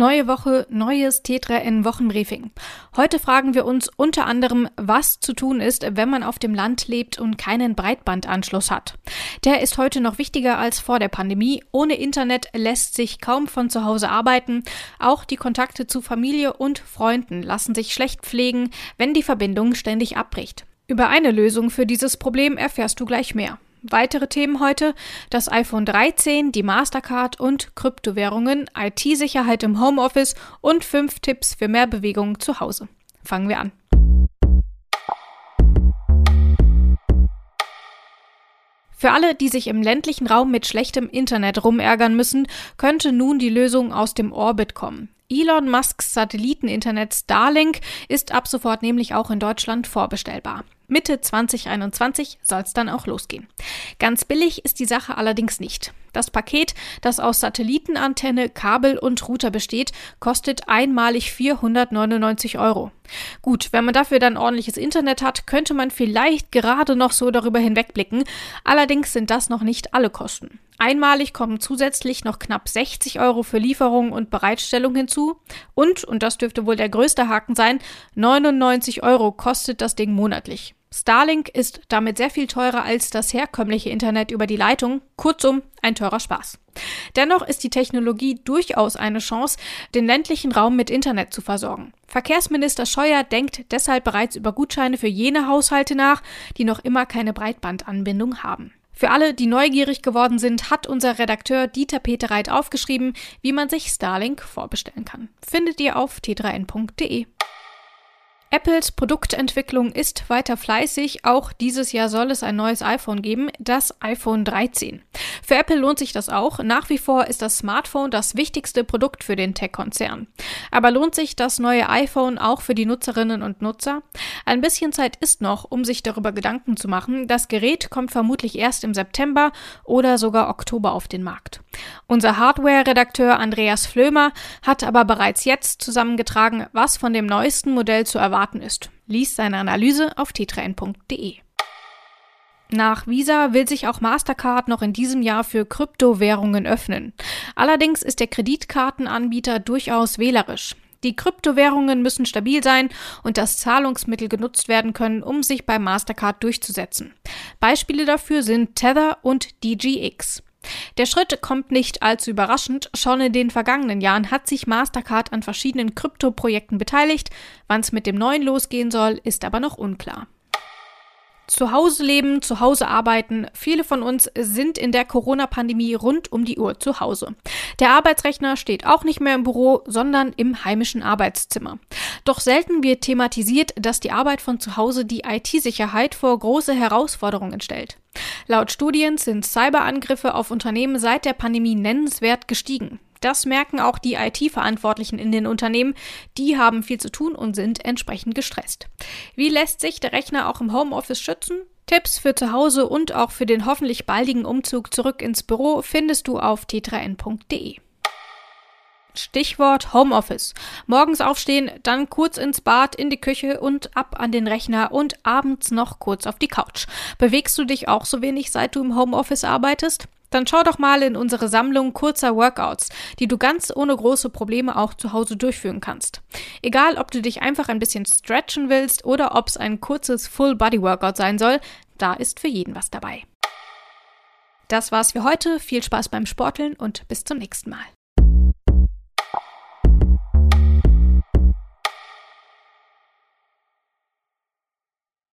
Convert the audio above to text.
Neue Woche, neues T3N Wochenbriefing. Heute fragen wir uns unter anderem, was zu tun ist, wenn man auf dem Land lebt und keinen Breitbandanschluss hat. Der ist heute noch wichtiger als vor der Pandemie. Ohne Internet lässt sich kaum von zu Hause arbeiten. Auch die Kontakte zu Familie und Freunden lassen sich schlecht pflegen, wenn die Verbindung ständig abbricht. Über eine Lösung für dieses Problem erfährst du gleich mehr. Weitere Themen heute: das iPhone 13, die Mastercard und Kryptowährungen, IT-Sicherheit im Homeoffice und fünf Tipps für mehr Bewegung zu Hause. Fangen wir an. Für alle, die sich im ländlichen Raum mit schlechtem Internet rumärgern müssen, könnte nun die Lösung aus dem Orbit kommen. Elon Musks Satelliteninternet Starlink ist ab sofort nämlich auch in Deutschland vorbestellbar. Mitte 2021 soll es dann auch losgehen. Ganz billig ist die Sache allerdings nicht. Das Paket, das aus Satellitenantenne, Kabel und Router besteht, kostet einmalig 499 Euro. Gut, wenn man dafür dann ordentliches Internet hat, könnte man vielleicht gerade noch so darüber hinwegblicken. Allerdings sind das noch nicht alle Kosten. Einmalig kommen zusätzlich noch knapp 60 Euro für Lieferung und Bereitstellung hinzu. Und, und das dürfte wohl der größte Haken sein, 99 Euro kostet das Ding monatlich. Starlink ist damit sehr viel teurer als das herkömmliche Internet über die Leitung. Kurzum, ein teurer Spaß. Dennoch ist die Technologie durchaus eine Chance, den ländlichen Raum mit Internet zu versorgen. Verkehrsminister Scheuer denkt deshalb bereits über Gutscheine für jene Haushalte nach, die noch immer keine Breitbandanbindung haben. Für alle, die neugierig geworden sind, hat unser Redakteur Dieter Peterreit aufgeschrieben, wie man sich Starlink vorbestellen kann. Findet ihr auf t3n.de. Apples Produktentwicklung ist weiter fleißig. Auch dieses Jahr soll es ein neues iPhone geben, das iPhone 13. Für Apple lohnt sich das auch. Nach wie vor ist das Smartphone das wichtigste Produkt für den Tech-Konzern. Aber lohnt sich das neue iPhone auch für die Nutzerinnen und Nutzer? Ein bisschen Zeit ist noch, um sich darüber Gedanken zu machen. Das Gerät kommt vermutlich erst im September oder sogar Oktober auf den Markt. Unser Hardware-Redakteur Andreas Flömer hat aber bereits jetzt zusammengetragen, was von dem neuesten Modell zu erwarten ist. Lies seine Analyse auf t3n.de. Nach Visa will sich auch Mastercard noch in diesem Jahr für Kryptowährungen öffnen. Allerdings ist der Kreditkartenanbieter durchaus wählerisch. Die Kryptowährungen müssen stabil sein und das Zahlungsmittel genutzt werden können, um sich bei Mastercard durchzusetzen. Beispiele dafür sind Tether und DGX. Der Schritt kommt nicht allzu überraschend. Schon in den vergangenen Jahren hat sich Mastercard an verschiedenen Kryptoprojekten beteiligt. Wann es mit dem neuen losgehen soll, ist aber noch unklar. Zu Hause leben, zu Hause arbeiten. Viele von uns sind in der Corona-Pandemie rund um die Uhr zu Hause. Der Arbeitsrechner steht auch nicht mehr im Büro, sondern im heimischen Arbeitszimmer. Doch selten wird thematisiert, dass die Arbeit von zu Hause die IT-Sicherheit vor große Herausforderungen stellt. Laut Studien sind Cyberangriffe auf Unternehmen seit der Pandemie nennenswert gestiegen. Das merken auch die IT-Verantwortlichen in den Unternehmen. Die haben viel zu tun und sind entsprechend gestresst. Wie lässt sich der Rechner auch im Homeoffice schützen? Tipps für zu Hause und auch für den hoffentlich baldigen Umzug zurück ins Büro findest du auf t3n.de. Stichwort Homeoffice. Morgens aufstehen, dann kurz ins Bad, in die Küche und ab an den Rechner und abends noch kurz auf die Couch. Bewegst du dich auch so wenig, seit du im Homeoffice arbeitest? Dann schau doch mal in unsere Sammlung kurzer Workouts, die du ganz ohne große Probleme auch zu Hause durchführen kannst. Egal, ob du dich einfach ein bisschen stretchen willst oder ob es ein kurzes Full-Body-Workout sein soll, da ist für jeden was dabei. Das war's für heute. Viel Spaß beim Sporteln und bis zum nächsten Mal.